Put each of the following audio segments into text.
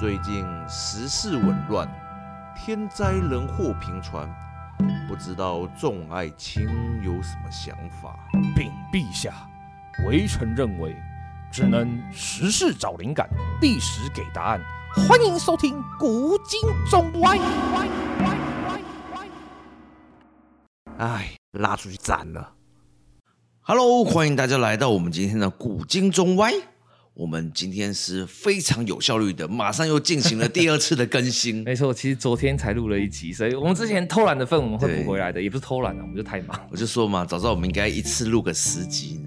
最近时事紊乱，天灾人祸频传，不知道众爱卿有什么想法？禀陛下，微臣认为，只能时事找灵感，历史给答案。欢迎收听《古今中外》。哎，拉出去斩了！Hello，欢迎大家来到我们今天的《古今中外》。我们今天是非常有效率的，马上又进行了第二次的更新。没错，其实昨天才录了一集，所以我们之前偷懒的份我们会补回来的，也不是偷懒的，我们就太忙。我就说嘛，早知道我们应该一次录个十集，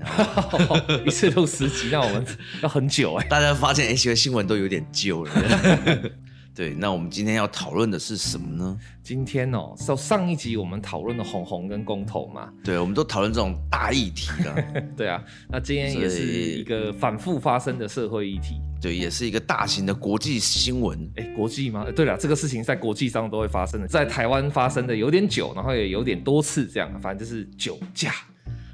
一次录十集，那我们 要很久哎。大家发现哎，这些新闻都有点旧了。对，那我们今天要讨论的是什么呢？今天哦，上上一集我们讨论了红红跟公投嘛，对，我们都讨论这种大议题了。对啊，那今天也是一个反复发生的社会议题，对，也是一个大型的国际新闻。哎，国际吗？对了，这个事情在国际上都会发生的，在台湾发生的有点久，然后也有点多次这样，反正就是酒驾。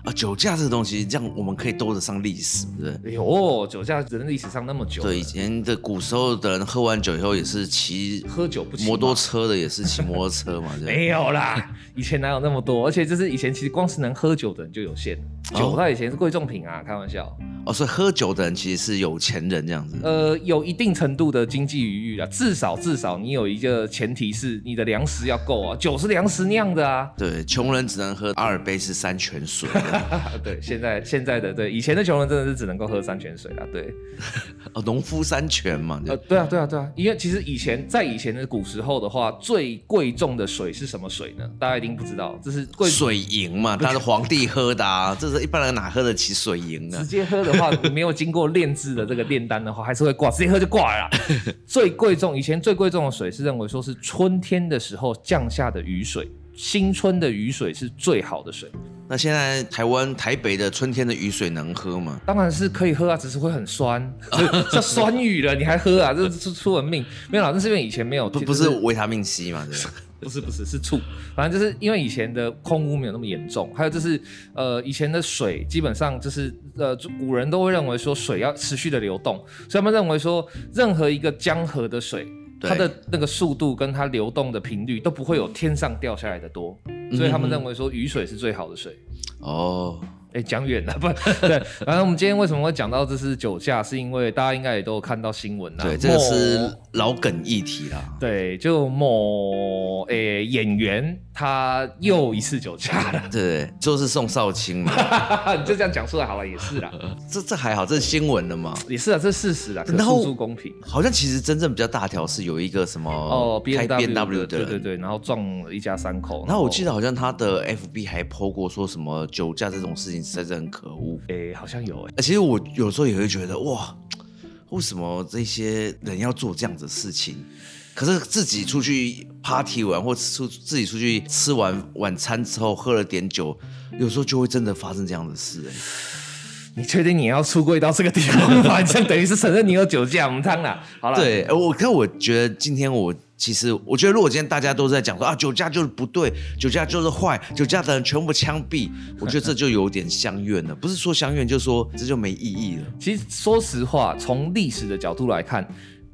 啊，酒驾这个东西，这样我们可以兜得上历史，对不对？哎呦，酒驾人历史上那么久。对，以前的古时候的人喝完酒以后也是骑喝酒不骑摩托车的，也是骑摩托车嘛。没有啦，以前哪有那么多？而且就是以前其实光是能喝酒的人就有限，酒它以前是贵重品啊，开玩笑。哦，所以喝酒的人其实是有钱人这样子。呃，有一定程度的经济余裕啊，至少至少你有一个前提是你的粮食要够啊，酒是粮食酿的啊。对，穷人只能喝阿尔卑斯山泉水。对，现在现在的对以前的穷人真的是只能够喝山泉水了。对，哦，农夫山泉嘛。呃，对啊，对啊，对啊，因为其实以前在以前的古时候的话，最贵重的水是什么水呢？大家一定不知道，这是贵水银嘛，他是皇帝喝的啊，这是一般人哪喝得起水银啊？直接喝的话，你没有经过炼制的这个炼丹的话，还是会挂，直接喝就挂了。最贵重，以前最贵重的水是认为说是春天的时候降下的雨水。新春的雨水是最好的水。那现在台湾台北的春天的雨水能喝吗？当然是可以喝啊，只是会很酸，叫酸雨了，你还喝啊？这是出人命。没有啦，那是因为以前没有，不不是维他命 C 嘛？对吧？不是不是是醋，反正就是因为以前的空污没有那么严重，还有就是呃以前的水基本上就是呃古人都会认为说水要持续的流动，所以他们认为说任何一个江河的水。它的那个速度跟它流动的频率都不会有天上掉下来的多，所以他们认为说雨水是最好的水。哦。哎，讲远了，不对。反正我们今天为什么会讲到这是酒驾，是因为大家应该也都有看到新闻啦。对，这个是老梗议题啦。对，就某诶演员他又一次酒驾了。对，就是宋少卿嘛。你就这样讲出来好了，也是啦。这这还好，这是新闻的嘛。也是啊，这是事实啦。可诉诸公平。好像其实真正比较大条是有一个什么哦开 BMW 的，对对对，然后撞了一家三口。然后我记得好像他的 FB 还 po 过说什么酒驾这种事情。实在是很可恶，哎、欸，好像有哎、欸。其实我有时候也会觉得，哇，为什么这些人要做这样子的事情？可是自己出去 party 玩，或出自己出去吃完晚餐之后喝了点酒，有时候就会真的发生这样的事、欸。你确定你要出柜到这个地方吗？这样等于是承认你有酒驾，我们汤了。好了，对，我可我觉得今天我。其实，我觉得如果今天大家都在讲说啊，酒驾就是不对，酒驾就是坏，酒驾的人全部枪毙，我觉得这就有点相怨了。不是说相怨，就是说这就没意义了。其实，说实话，从历史的角度来看，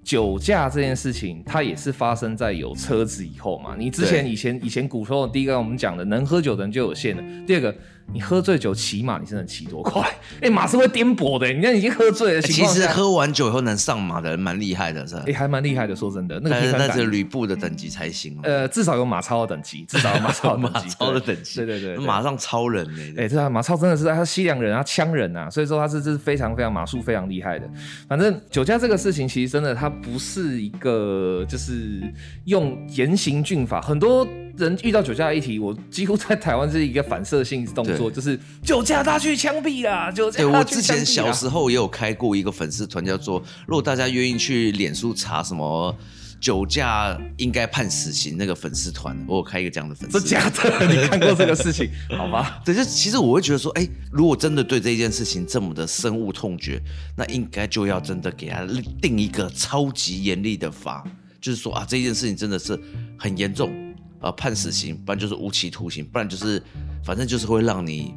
酒驾这件事情，它也是发生在有车子以后嘛。你之前以前以前古时候，第一个我们讲的，能喝酒的人就有限了。第二个。你喝醉酒骑马，你是能骑多快？哎、欸，马是会颠簸的。你看已经喝醉了，其实喝完酒以后能上马的人蛮厉害的，是吧？哎、欸，还蛮厉害的。说真的，那个那是吕布的等级才行。呃，至少有马超的等级，至少有马超的等级。马超的等级，对对对，对，马上超人呢。哎、欸，这马超真的是他西凉人啊，羌人啊，所以说他是这是非常非常马术非常厉害的。反正酒驾这个事情，其实真的他不是一个就是用严刑峻法，很多。人遇到酒驾的议题，我几乎在台湾是一个反射性动作，就是酒驾他去枪毙啦，酒驾。对，我之前小时候也有开过一个粉丝团，叫做“如果大家愿意去脸书查什么酒驾应该判死刑”那个粉丝团，我有开一个这样的粉丝团。是假的？你看过这个事情？好吗。对，就其实我会觉得说，哎、欸，如果真的对这件事情这么的深恶痛绝，那应该就要真的给他定一个超级严厉的法，就是说啊，这件事情真的是很严重。呃，判死刑，不然就是无期徒刑，不然就是，反正就是会让你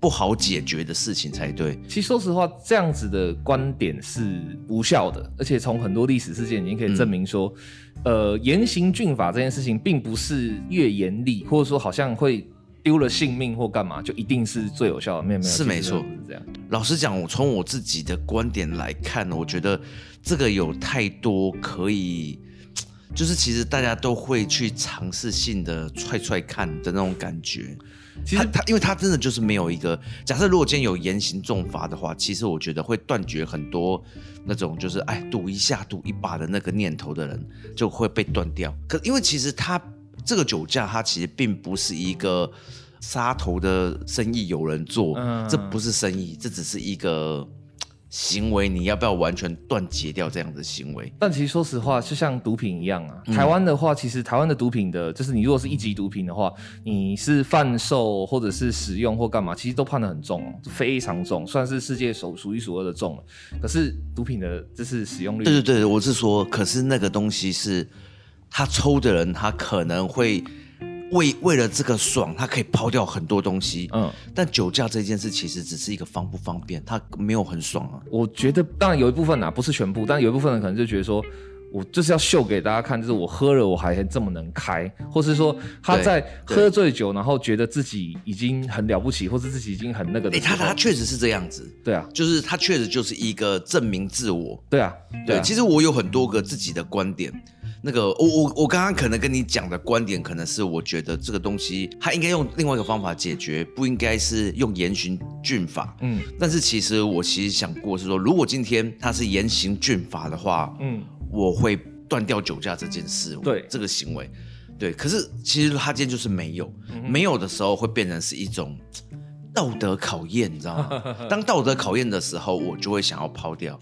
不不好解决的事情才对。其实说实话，这样子的观点是无效的，而且从很多历史事件已经可以证明说，嗯、呃，严刑峻法这件事情并不是越严厉，或者说好像会丢了性命或干嘛，就一定是最有效的。没有没有，是没错，是这样。老实讲，我从我自己的观点来看，我觉得这个有太多可以。就是其实大家都会去尝试性的踹踹看的那种感觉，其实他，他因为他真的就是没有一个假设，如果今天有严刑重罚的话，其实我觉得会断绝很多那种就是哎赌一下赌一把的那个念头的人就会被断掉。可因为其实他这个酒驾，他其实并不是一个杀头的生意有人做，嗯，这不是生意，这只是一个。行为你要不要完全断绝掉这样的行为？但其实说实话，就像毒品一样啊。台湾的话，其实台湾的毒品的，就是你如果是一级毒品的话，你是贩售或者是使用或干嘛，其实都判得很重哦，非常重，算是世界首数一数二的重了。可是毒品的，就是使用率。对对对，我是说，可是那个东西是，他抽的人，他可能会。为为了这个爽，他可以抛掉很多东西。嗯，但酒驾这件事其实只是一个方不方便，他没有很爽啊。我觉得当然有一部分啊，不是全部，但有一部分人可能就觉得说，我就是要秀给大家看，就是我喝了我还这么能开，或是说他在喝醉酒，然后觉得自己已经很了不起，或是自己已经很那个的。哎、欸，他他确实是这样子。对啊，就是他确实就是一个证明自我。对啊，对啊，对，其实我有很多个自己的观点。那个，我我我刚刚可能跟你讲的观点，可能是我觉得这个东西它应该用另外一个方法解决，不应该是用严刑峻法。嗯，但是其实我其实想过是说，如果今天它是严刑峻法的话，嗯，我会断掉酒驾这件事，对这个行为，对。可是其实他今天就是没有，没有的时候会变成是一种道德考验，你知道吗？当道德考验的时候，我就会想要抛掉。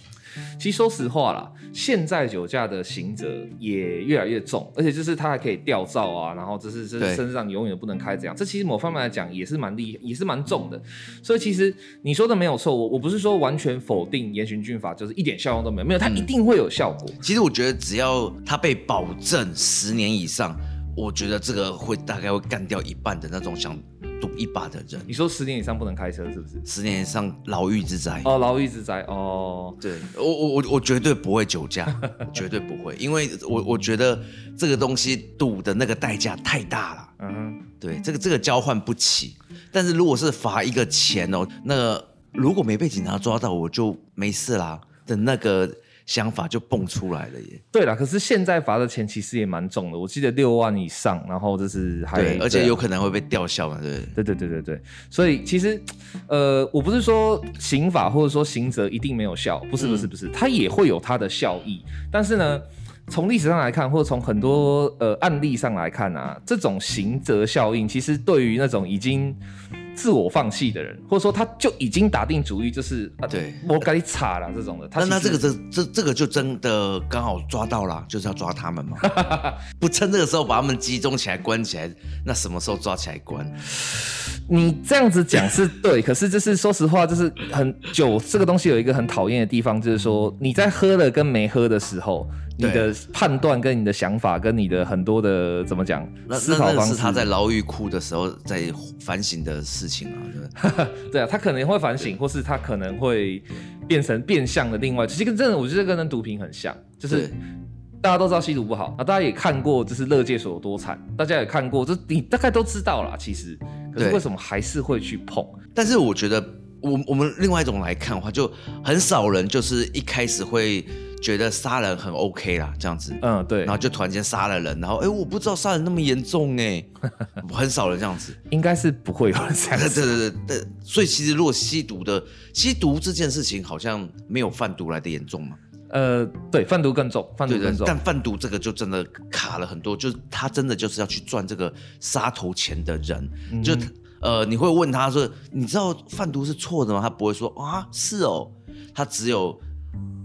其实说实话啦，现在酒驾的刑责也越来越重，而且就是他还可以吊照啊，然后就是这是甚至让你永远不能开这样。这其实某方面来讲也是蛮厉害，也是蛮重的。所以其实你说的没有错，我我不是说完全否定严刑峻法，就是一点效用都没有，没有，它一定会有效果。嗯，其实我觉得只要他被保证十年以上，我觉得这个会大概会干掉一半的那种想。赌一把的人，你说十年以上不能开车是不是？十年以上牢狱之灾哦，牢狱之灾哦。对我我我我绝对不会酒驾，绝对不会，因为我我觉得这个东西赌的那个代价太大了。嗯哼，对，这个这个交换不起。但是如果是罚一个钱哦，那个如果没被警察抓到，我就没事啦的那个。想法就蹦出来了耶。对了，可是现在罚的钱其实也蛮重的，我记得六万以上，然后就是还对，而且有可能会被吊销嘛，对对对对对对。所以其实，呃，我不是说刑法或者说刑责一定没有效，不是不是不是，它也会有它的效益。但是呢，从历史上来看，或者从很多呃案例上来看啊，这种刑责效应其实对于那种已经。自我放弃的人，或者说他就已经打定主意，就是啊，对，我该查了这种的。那那这个这这这个就真的刚好抓到了，就是要抓他们嘛。不趁这个时候把他们集中起来关起来，那什么时候抓起来关？你这样子讲是对，可是就是说实话，就是很酒这个东西有一个很讨厌的地方，就是说你在喝了跟没喝的时候。你的判断跟你的想法跟你的很多的怎么讲？思考方式，是他在牢狱哭的时候在反省的事情啊，对对啊，他可能会反省，或是他可能会变成变相的另外，其实跟真的我觉得跟毒品很像，就是大家都知道吸毒不好啊，大家也看过就是乐界所有多惨，大家也看过，就你大概都知道啦，其实，可是为什么还是会去碰？但是我觉得我我们另外一种来看的话，就很少人就是一开始会。觉得杀人很 OK 啦，这样子，嗯，对，然后就突然间杀了人，然后哎，我不知道杀人那么严重哎，很少人这样子，应该是不会有人这样子，对对对对，所以其实如果吸毒的吸毒这件事情，好像没有贩毒来的严重嘛，呃，对，贩毒更重，贩毒更重，但贩毒这个就真的卡了很多，就是他真的就是要去赚这个杀头钱的人，嗯、就呃，你会问他说，你知道贩毒是错的吗？他不会说啊，是哦，他只有。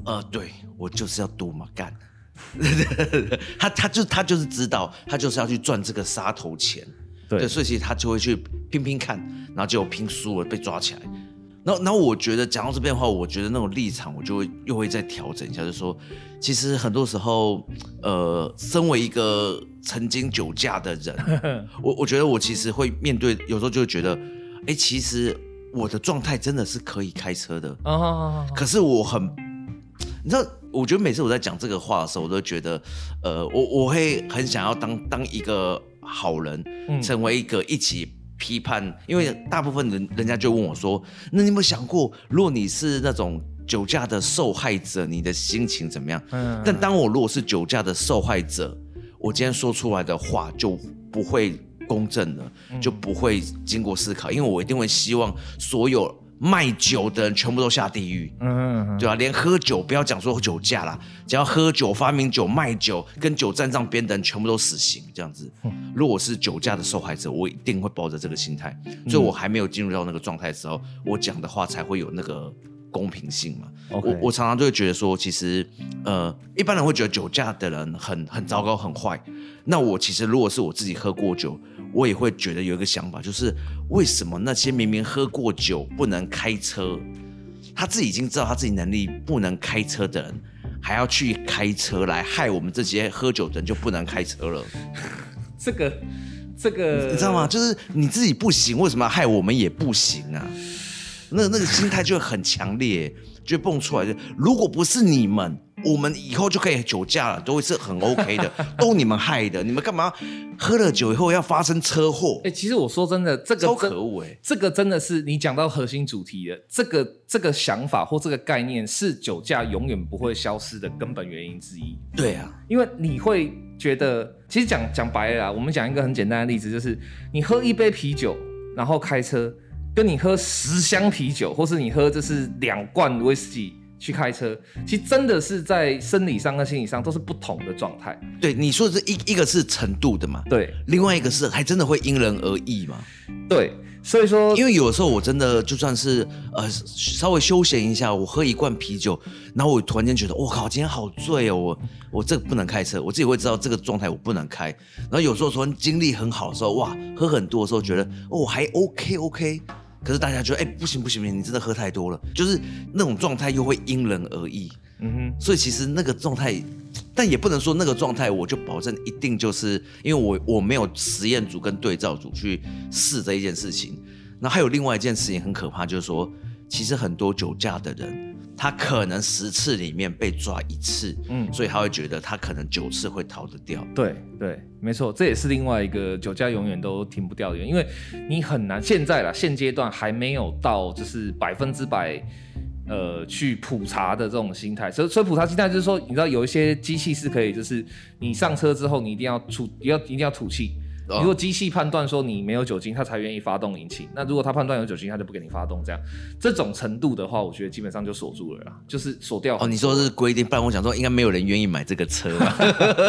呃，对，我就是要赌嘛，干，他他就他就是知道，他就是要去赚这个杀头钱，对，对，所以其实他就会去拼拼看，然后结果拼输了被抓起来，然后然后我觉得讲到这边的话，我觉得那种立场我就会又会再调整一下，就是说，其实很多时候，呃，身为一个曾经酒驾的人，我我觉得我其实会面对，有时候就会觉得，哎，其实我的状态真的是可以开车的。可是我很，你知道，我觉得每次我在讲这个话的时候，我都觉得，呃，我我会很想要当当一个好人，成为一个一起批判，嗯、因为大部分人人家就问我说，那你有没有想过，如果你是那种酒驾的受害者，你的心情怎么样？嗯，但当我如果是酒驾的受害者，我今天说出来的话就不会公正了，就不会经过思考，因为我一定会希望所有卖酒的人全部都下地狱，嗯，对吧？连喝酒不要讲说酒驾啦，只要喝酒、发明酒、卖酒、跟酒站上边的人全部都死刑，这样子。如果是酒驾的受害者，我一定会抱着这个心态，所以我还没有进入到那个状态的时候，我讲的话才会有那个。公平性嘛.我我常常就会觉得说，其实，呃，一般人会觉得酒驾的人很很糟糕、很坏。那我其实如果是我自己喝过酒，我也会觉得有一个想法，就是为什么那些明明喝过酒不能开车，他自己已经知道他自己能力不能开车的人，还要去开车来害我们这些喝酒的人就不能开车了？这个这个你知道吗？就是你自己不行，为什么要害我们也不行啊？那那个心态就会很强烈，就蹦出来就，如果不是你们，我们以后就可以酒驾了，都会是很 OK 的，都你们害的，你们干嘛喝了酒以后要发生车祸？哎、欸，其实我说真的，这个超可恶哎、欸，这个真的是你讲到核心主题的，这个这个想法或这个概念是酒驾永远不会消失的根本原因之一。对啊，因为你会觉得，其实讲讲白了啦，我们讲一个很简单的例子，就是你喝一杯啤酒，然后开车。跟你喝十箱啤酒，或是你喝这是两罐威士忌去开车，其实真的是在生理上跟心理上都是不同的状态。对，你说的是一一个是程度的嘛？对，另外一个是还真的会因人而异嘛？对，所以说，因为有时候我真的就算是呃稍微休闲一下，我喝一罐啤酒，然后我突然间觉得我靠，今天好醉哦，我我这个不能开车，我自己会知道这个状态我不能开。然后有时候突然精力很好的时候，哇，喝很多的时候觉得哦还 OK OK。可是大家觉得，哎、欸，不行不行不行，你真的喝太多了，就是那种状态又会因人而异。嗯哼，所以其实那个状态，但也不能说那个状态我就保证一定就是，因为我我没有实验组跟对照组去试这一件事情。那还有另外一件事情很可怕，就是说，其实很多酒驾的人。他可能十次里面被抓一次，嗯，所以他会觉得他可能九次会逃得掉。对对，没错，这也是另外一个酒驾永远都停不掉的原因，因为你很难现在啦，现阶段还没有到就是百分之百，呃，去普查的这种心态。所以所以普查心态就是说，你知道有一些机器是可以，就是你上车之后你一定要吐，要一定要吐气。如果机器判断说你没有酒精，它才愿意发动引擎。那如果它判断有酒精，它就不给你发动。这样这种程度的话，我觉得基本上就锁住了啦，就是锁掉。哦，你说是规定，不然我想说应该没有人愿意买这个车。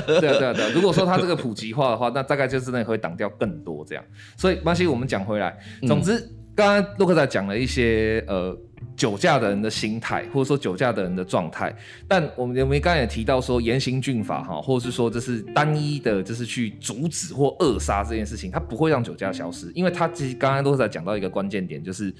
对啊，对啊，对啊。如果说它这个普及化的话，那大概就是那会挡掉更多这样。所以，巴西我们讲回来，总之，刚刚洛克仔讲了一些呃。酒驾的人的心态，或者说酒驾的人的状态，但我们我们刚才也提到说严刑峻法哈，或者是说这是单一的，就是去阻止或扼杀这件事情，它不会让酒驾消失，因为它其实刚刚都是在讲到一个关键点，就是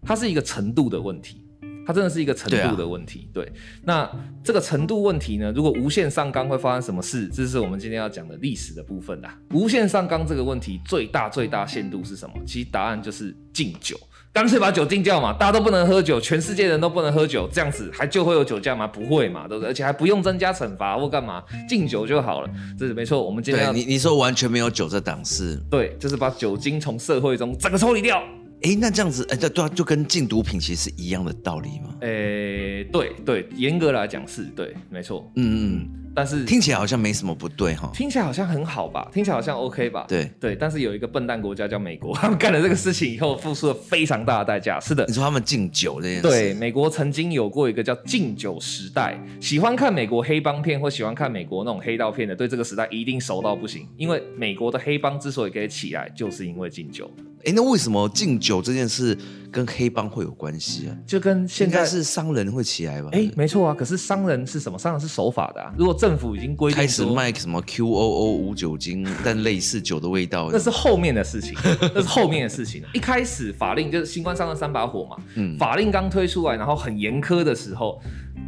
它是一个程度的问题，它真的是一个程度的问题。对，啊、对，那这个程度问题呢，如果无限上纲会发生什么事？这是我们今天要讲的历史的部分啦。无限上纲这个问题最大最大限度是什么？其实答案就是禁酒。干脆把酒禁掉嘛，大家都不能喝酒，全世界人都不能喝酒，这样子还就会有酒驾吗？不会嘛，对不对？而且还不用增加惩罚或干嘛，禁酒就好了。这是没错。我们今天要你你说完全没有酒这档次，对，就是把酒精从社会中整个抽离掉。哎、欸，那这样子，哎、对，对啊，就跟禁毒品其实是一样的道理吗？哎、欸，对对，严格来讲是对，没错。嗯嗯。但是听起来好像没什么不对哈，听起来好像很好吧，听起来好像 OK 吧？对对，但是有一个笨蛋国家叫美国，他 们干了这个事情以后，付出了非常大的代价。是的，你说他们禁酒这件事，对，美国曾经有过一个叫禁酒时代。喜欢看美国黑帮片或喜欢看美国那种黑道片的，对这个时代一定熟到不行。因为美国的黑帮之所以可以起来，就是因为禁酒。哎、欸，那为什么禁酒这件事跟黑帮会有关系啊？就跟现在是商人会起来吧？哎、欸，没错啊。可是商人是什么？商人是守法的啊。如果政府已经规定开始卖什么 QOO 无酒精，但类似酒的味道，那是后面的事情，那是后面的事情。一开始法令就是新官上任三把火嘛，嗯，法令刚推出来，然后很严苛的时候。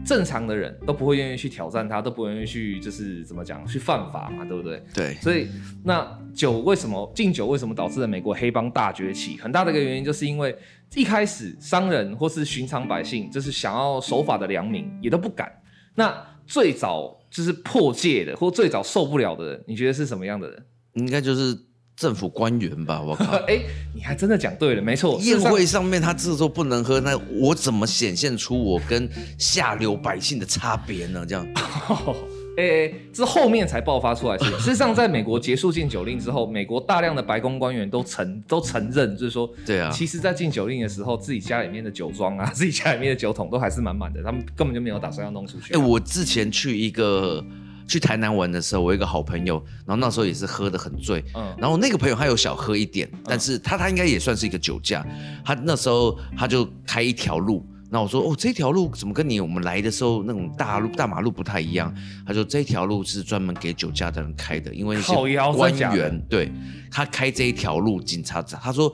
正常的人都不会愿意去挑战他，都不愿意去就是怎么讲去犯法嘛，对不对？对。所以那酒为什么禁酒？为什么导致了美国黑帮大崛起？很大的一个原因就是因为一开始商人或是寻常百姓，就是想要守法的良民，也都不敢。那最早就是破戒的，或最早受不了的人，你觉得是什么样的人？应该就是政府官员吧？我靠！哎、欸，你还真的讲对了，没错。宴会上面他这时候不能喝，那我怎么显现出我跟下流百姓的差别呢？这样。诶、欸，这后面才爆发出来。事实上，在美国结束禁酒令之后，美国大量的白宫官员都承都承认，就是说，对啊，其实，在禁酒令的时候，自己家里面的酒庄啊，自己家里面的酒桶都还是满满的，他们根本就没有打算要弄出去。哎、欸，我之前去一个去台南玩的时候，我一个好朋友，然后那时候也是喝的很醉，嗯，然后那个朋友他有小喝一点，但是他他应该也算是一个酒驾，他那时候他就开一条路。那我说哦，这条路怎么跟你我们来的时候那种大路大马路不太一样？他说这条路是专门给酒驾的人开的，因为那些官员对他开这一条路，警察他说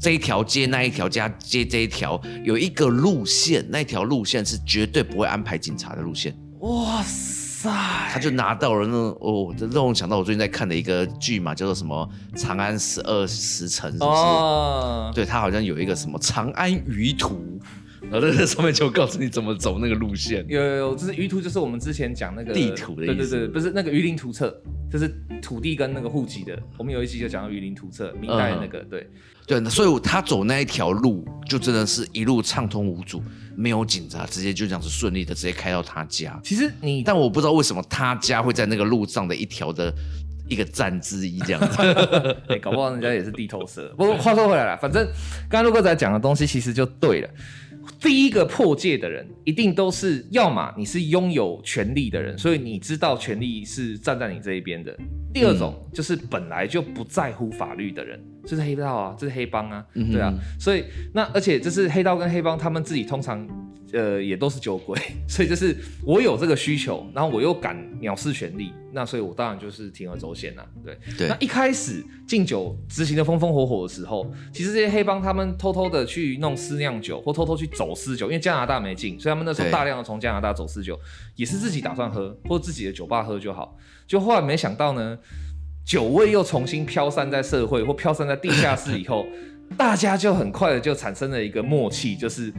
这一条街那一条街接这一条有一个路线，那条路线是绝对不会安排警察的路线。哇塞！他就拿到了那种哦，这让我想到我最近在看的一个剧嘛，叫做什么《长安十二时辰》，是不是？哦，对他好像有一个什么《长安舆图》。然后在这上面就告诉你怎么走那个路线。有有有，就是舆图，就是我们之前讲那个地图的意思。对对对，不是那个鱼鳞图册，就是土地跟那个户籍的。我们有一集就讲到鱼鳞图册，明代那个，嗯、对对。所以他走那一条路，就真的是一路畅通无阻，没有警察，直接就这样子顺利的直接开到他家。其实你，但我不知道为什么他家会在那个路上的一条的一个站之一这样子。哎、欸，搞不好人家也是地头蛇。不过话说回来了，反正刚刚陆哥仔讲的东西其实就对了。第一个破戒的人，一定都是要么你是拥有权力的人，所以你知道权力是站在你这一边的。第二种就是本来就不在乎法律的人，这是黑道啊，这是黑帮啊，对啊。所以那而且就是黑道跟黑帮，他们自己通常。呃，也都是酒鬼，所以就是我有这个需求，然后我又敢藐视权力，那所以我当然就是铤而走险啊，对。对。那一开始禁酒执行的风风火火的时候，其实这些黑帮他们偷偷的去弄私酿酒，或偷偷去走私酒，因为加拿大没禁，所以他们那时候大量的从加拿大走私酒，也是自己打算喝，或自己的酒吧喝就好。就后来没想到呢，酒味又重新飘散在社会，或飘散在地下室以后，大家就很快的就产生了一个默契，就是。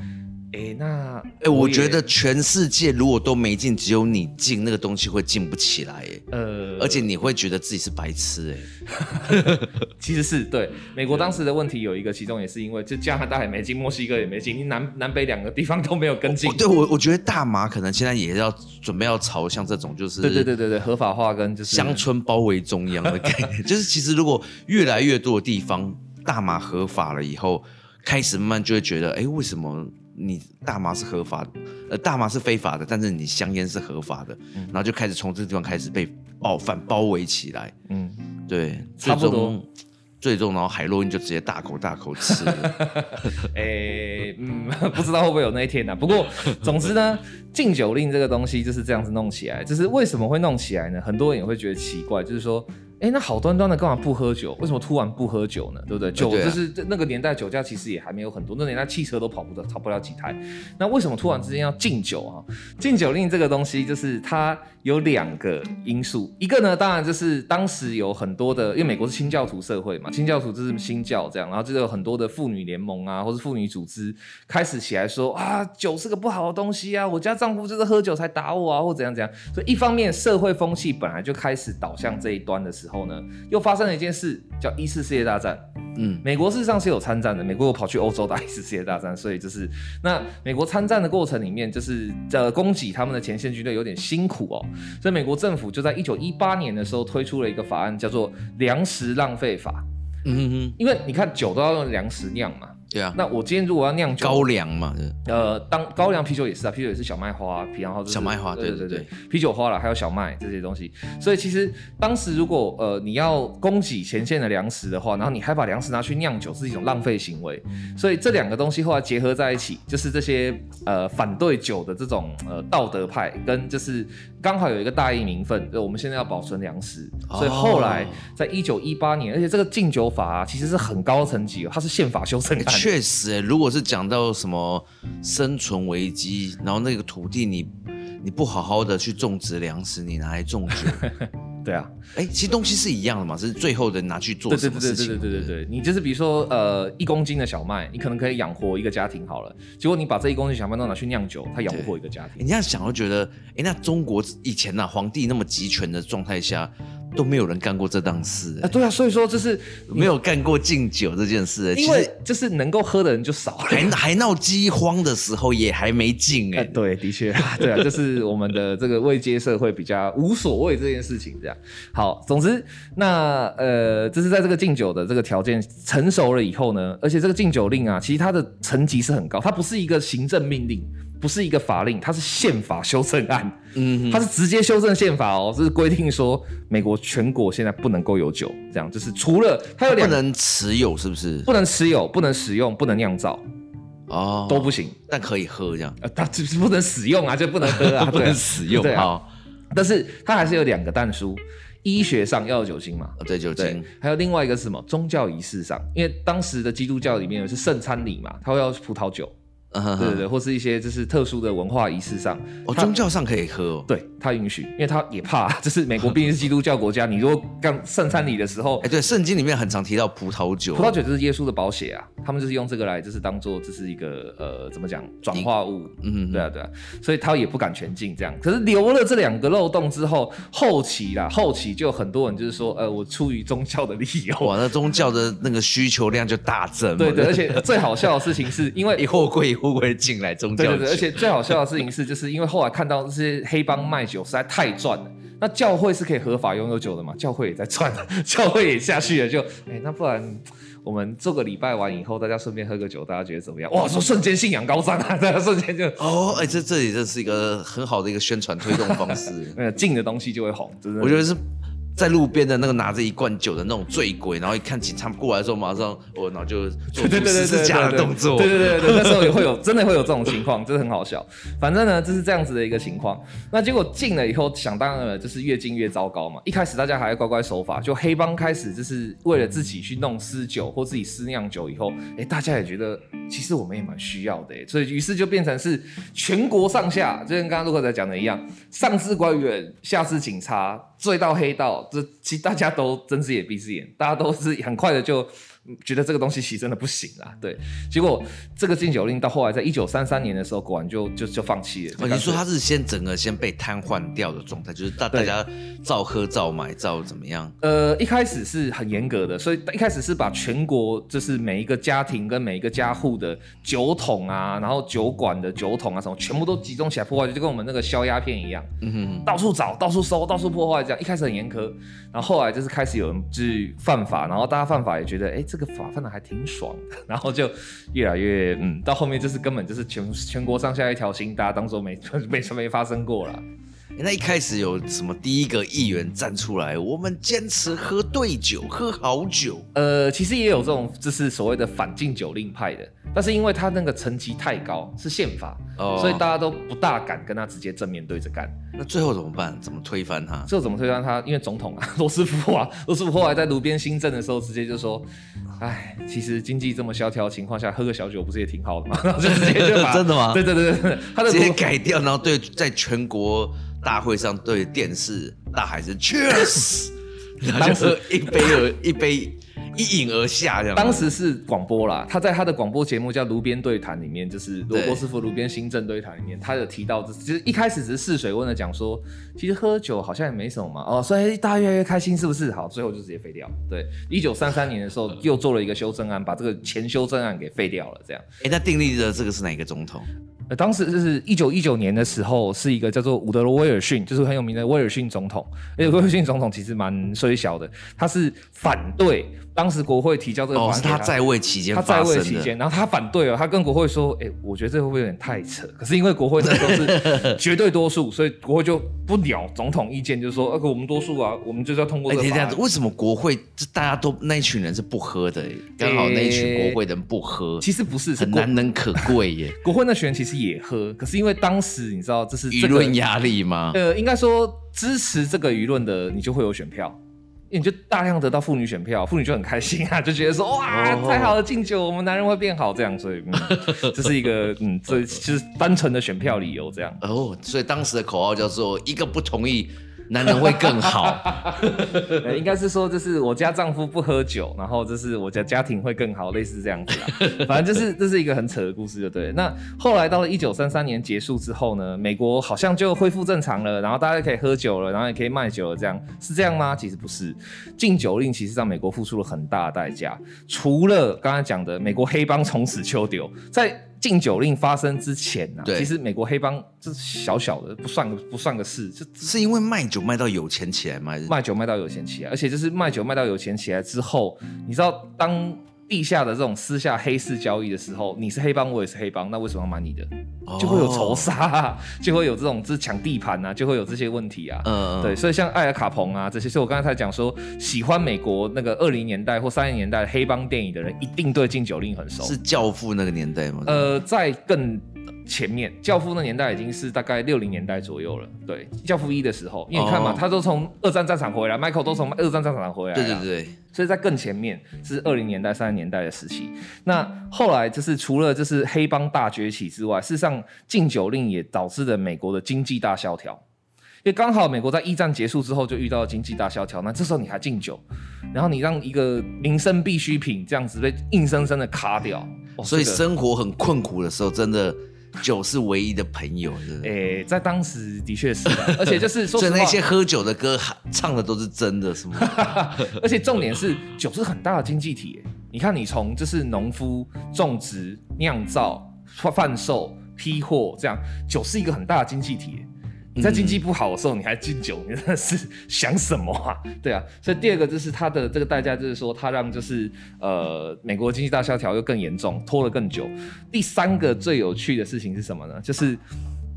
哎、欸，那哎、欸，我觉得全世界如果都没进，只有你进，那个东西会进不起来，哎，呃，而且你会觉得自己是白痴，哎，其实是对。美国当时的问题有一个，其中也是因为就加拿大也没进，墨西哥也没禁，你南南北两个地方都没有跟进。对我，我觉得大麻可能现在也要准备要朝向这种，就是对对对对对，合法化跟就是乡村包围中央的概念，就是其实如果越来越多的地方大麻合法了以后，开始慢慢就会觉得，哎、欸，为什么？你大麻是合法的，呃，大麻是非法的，但是你香烟是合法的，嗯，然后就开始从这个地方开始被包反包围起来，嗯，对，差不多，最终然后海洛因就直接大口大口吃了，哎、欸，嗯，不知道会不会有那一天呢、啊？不过总之呢，禁酒令这个东西就是这样子弄起来，就是为什么会弄起来呢？很多人也会觉得奇怪，就是说。哎，那好端端的干嘛不喝酒？为什么突然不喝酒呢？对不对？酒就是那个年代酒驾其实也还没有很多，那年代汽车都跑不到，跑不了几台。那为什么突然之间要禁酒啊？禁酒令这个东西就是它有两个因素，一个呢，当然就是当时有很多的，因为美国是清教徒社会嘛，清教徒就是新教这样，然后就有很多的妇女联盟啊，或是妇女组织开始起来说啊，酒是个不好的东西啊，我家丈夫就是喝酒才打我啊，或怎样怎样。所以一方面社会风气本来就开始导向这一端的时候。呢，又发生了一件事，叫一次世界大战。嗯，美国事实上是有参战的，美国有跑去欧洲打 一次世界大战，所以就是那美国参战的过程里面，就是呃供给他们的前线军队有点辛苦哦，所以美国政府就在一九一八年的时候推出了一个法案，叫做粮食浪费法。嗯哼哼，因为你看酒都要用粮食酿嘛。对啊，那我今天如果要酿酒，高粱嘛，呃，当高粱啤酒也是啊，啤酒也是小麦花，然后、就是、小麦花，对对对对，啤酒花了，还有小麦这些东西。所以其实当时如果呃你要供给前线的粮食的话，然后你还把粮食拿去酿酒，是一种浪费行为。所以这两个东西后来结合在一起，就是这些呃反对酒的这种呃道德派，跟就是刚好有一个大义名分，就我们现在要保存粮食。所以后来在一九一八年，而且这个禁酒法啊，其实是很高层级，它是宪法修正案。确实、欸，如果是讲到什么生存危机，然后那个土地你你不好好的去种植粮食，你拿来种酒，对啊，哎，其实东西是一样的嘛，只是最后的拿去做什么事情？对对对对对对对，你就是比如说呃，一公斤的小麦，你可能可以养活一个家庭好了，结果你把这一公斤小麦都拿去酿酒，它养不活一个家庭。你这样想，就觉得，哎，那中国以前呐、啊，皇帝那么集权的状态下。都没有人干过这档事啊！对啊，所以说就是没有干过敬酒这件事，因为就是能够喝的人就少了，还还闹饥荒的时候也还没敬哎。对，的确，对啊，就是我们的这个未接社会比较无所谓这件事情这样。好，总之那呃，这是在这个敬酒的这个条件成熟了以后呢，而且这个敬酒令啊，其实它的层级是很高，它不是一个行政命令。不是一个法令，它是宪法修正案。嗯，它是直接修正宪法哦，这是规定说美国全国现在不能够有酒，这样就是除了它有两不能持有，是不是？不能持有，不能使用，不能酿造，哦，都不行，但可以喝这样。呃，它就是不能使用啊，就不能喝啊，不能使用啊。好，但是它还是有两个但书，医学上要有酒精嘛，对酒精，还有另外一个是什么？宗教仪式上，因为当时的基督教里面有是圣餐礼嘛，它会要葡萄酒。对对对，或是一些就是特殊的文化仪式上，哦，宗教上可以喝哦，对，他允许，因为他也怕，就是美国毕竟是基督教国家，你如果干圣餐礼的时候，哎，对，圣经里面很常提到葡萄酒，葡萄酒就是耶稣的宝血啊，他们就是用这个来，就是当做这是一个呃，怎么讲，转化物，嗯，对啊对啊，所以他也不敢全禁这样，可是留了这两个漏洞之后，后期啦，后期就很多人就是说，呃，我出于宗教的理由，哇，那宗教的那个需求量就大增，对对，而且 最好笑的事情是因为一货柜。会不会进来宗教？对对对，而且最好笑的事情是，就是因为后来看到这些黑帮卖酒实在太赚了，那教会是可以合法拥有酒的嘛？教会也在赚，教会也下去了，就哎，那不然我们做个礼拜完以后，大家顺便喝个酒，大家觉得怎么样？哇，说瞬间信仰高涨啊，大家瞬间就哦，哎，这这里这是一个很好的一个宣传推动方式，那进的东西就会红，真的，我觉得是。在路边的那个拿着一罐酒的那种醉鬼，然后一看警察过来的时候，马上我然后就做出十字架的动作。对对对对，那时候也会有，真的会有这种情况，真的很好笑。反正呢，就是这样子的一个情况。那结果进了以后，想当然了，就是越进越糟糕嘛。一开始大家还要乖乖守法，就黑帮开始就是为了自己去弄私酒或自己私酿酒以后，哎，大家也觉得其实我们也蛮需要的，所以于是就变成是全国上下，就跟刚刚陆克仔讲的一样，上至官员，下至警察。醉到黑道，这其实大家都睁只眼闭只眼，大家都是很快的就。觉得这个东西其实真的不行啦，对。结果这个禁酒令到后来，在一九三三年的时候，果然就就就放弃了。哦，你说他是先整个先被瘫痪掉的状态，就是大大家照喝照买照怎么样？呃，一开始是很严格的，所以一开始是把全国就是每一个家庭跟每一个家户的酒桶啊，然后酒馆的酒桶啊什么，全部都集中起来破坏，就跟我们那个销鸦片一样，嗯哼，到处找，到处收，到处破坏，这样。一开始很严苛，然后后来就是开始有人去犯法，然后大家犯法也觉得，哎。这个法犯的还挺爽的，然后就越来越嗯，到后面就是根本就是全全国上下一条心，大家当做没 没没发生过了。那一开始有什么第一个议员站出来，我们坚持喝对酒，喝好酒。呃，其实也有这种，就是所谓的反禁酒令派的，但是因为他那个层级太高，是宪法，哦，所以大家都不大敢跟他直接正面对着干。那最后怎么办？怎么推翻他？最后怎么推翻他？因为总统啊，罗斯福啊，罗斯福后来在炉边新政的时候，直接就说：“哎，其实经济这么萧条的情况下，喝个小酒不是也挺好的吗？”然 后就直接就把 真的吗？对对对对，他的直接改掉，然后对在全国。大会上对电视大喊是 Cheers，然后就一杯而一杯一饮而下这样。当时是广播啦，他在他的广播节目叫《炉边对谈》里面，就是罗伯斯福炉边新政对谈里面，他有提到，其实一开始只是试水温的讲说，其实喝酒好像也没什么嘛，哦，所以大家越来越开心，是不是？好，最后就直接废掉。对，一九三三年的时候又做了一个修正案，把这个前修正案给废掉了，这样。哎，那订立的这个是哪一个总统？当时就是一九一九年的时候，是一个叫做伍德罗威尔逊，就是很有名的威尔逊总统。而且威尔逊总统其实蛮衰小的，他是反对当时国会提交这个法案。哦，是他在位期间，他在位期间，然后他反对了，他跟国会说：“哎、欸，我觉得这会不会有点太扯？”可是因为国会那时候是 绝对多数，所以国会就不鸟总统意见，就是说：“呃，我们多数啊，我们就是要通过这个法案。欸”这样子，为什么国会大家都那一群人是不喝的？刚好那一群国会的人不喝，欸、其实不是，是很难能可贵耶。国会那群人其实。也喝，可是因为当时你知道这是舆论压力吗？呃，应该说支持这个舆论的，你就会有选票，你就大量得到妇女选票，妇女就很开心啊，就觉得说哇，太好了，敬酒，我们男人会变好这样，所以、嗯、这是一个嗯，这就是单纯的选票理由这样。哦，所以当时的口号叫做一个不同意。男人会更好。应该是说，就是我家丈夫不喝酒，然后就是我家家庭会更好，类似这样子啦。反正就是这是一个很扯的故事，就对。那后来到了一九三三年结束之后呢，美国好像就恢复正常了，然后大家可以喝酒了，然后也可以卖酒了，这样是这样吗？其实不是，禁酒令其实让美国付出了很大的代价。除了刚才讲的美国黑帮从此丘丢，在禁酒令发生之前啊，其实美国黑帮这小小的，不算个不算个事，就是因为卖酒卖到有钱起来吗？卖酒卖到有钱起来，而且就是卖酒卖到有钱起来之后，你知道当。地下的这种私下黑市交易的时候，你是黑帮，我也是黑帮，那为什么要买你的？就会有仇杀、啊，就会有这种就是抢地盘啊，就会有这些问题啊。嗯，对，所以像艾尔卡彭啊这些，所以我刚才才讲说，喜欢美国那个二零年代或三零年代黑帮电影的人，一定对禁酒令很熟。是教父那个年代吗？呃，在更。前面教父那年代已经是大概六零年代左右了，对，教父一的时候，因为你看嘛，oh. 他都从二战战场回来，Michael 都从二战战场回来，对对对，所以在更前面是二零年代、三十年代的时期。那后来就是除了就是黑帮大崛起之外，事实上禁酒令也导致了美国的经济大萧条，因为刚好美国在一战结束之后就遇到了经济大萧条，那这时候你还禁酒，然后你让一个民生必需品这样子被硬生生的卡掉，所以生活很困苦的时候，真的。酒是唯一的朋友，是不是？欸，在当时的确是的，而且就是说，所以那些喝酒的歌唱的都是真的，是吗？而且重点是，酒是很大的经济体。你看，你从就是农夫种植、酿造、贩售、批货，这样酒是一个很大的经济体。你在经济不好的时候，你还禁酒，你真的是想什么啊？对啊，所以第二个就是它的这个代价，就是说它让就是呃美国经济大萧条又更严重，拖了更久。第三个最有趣的事情是什么呢？就是。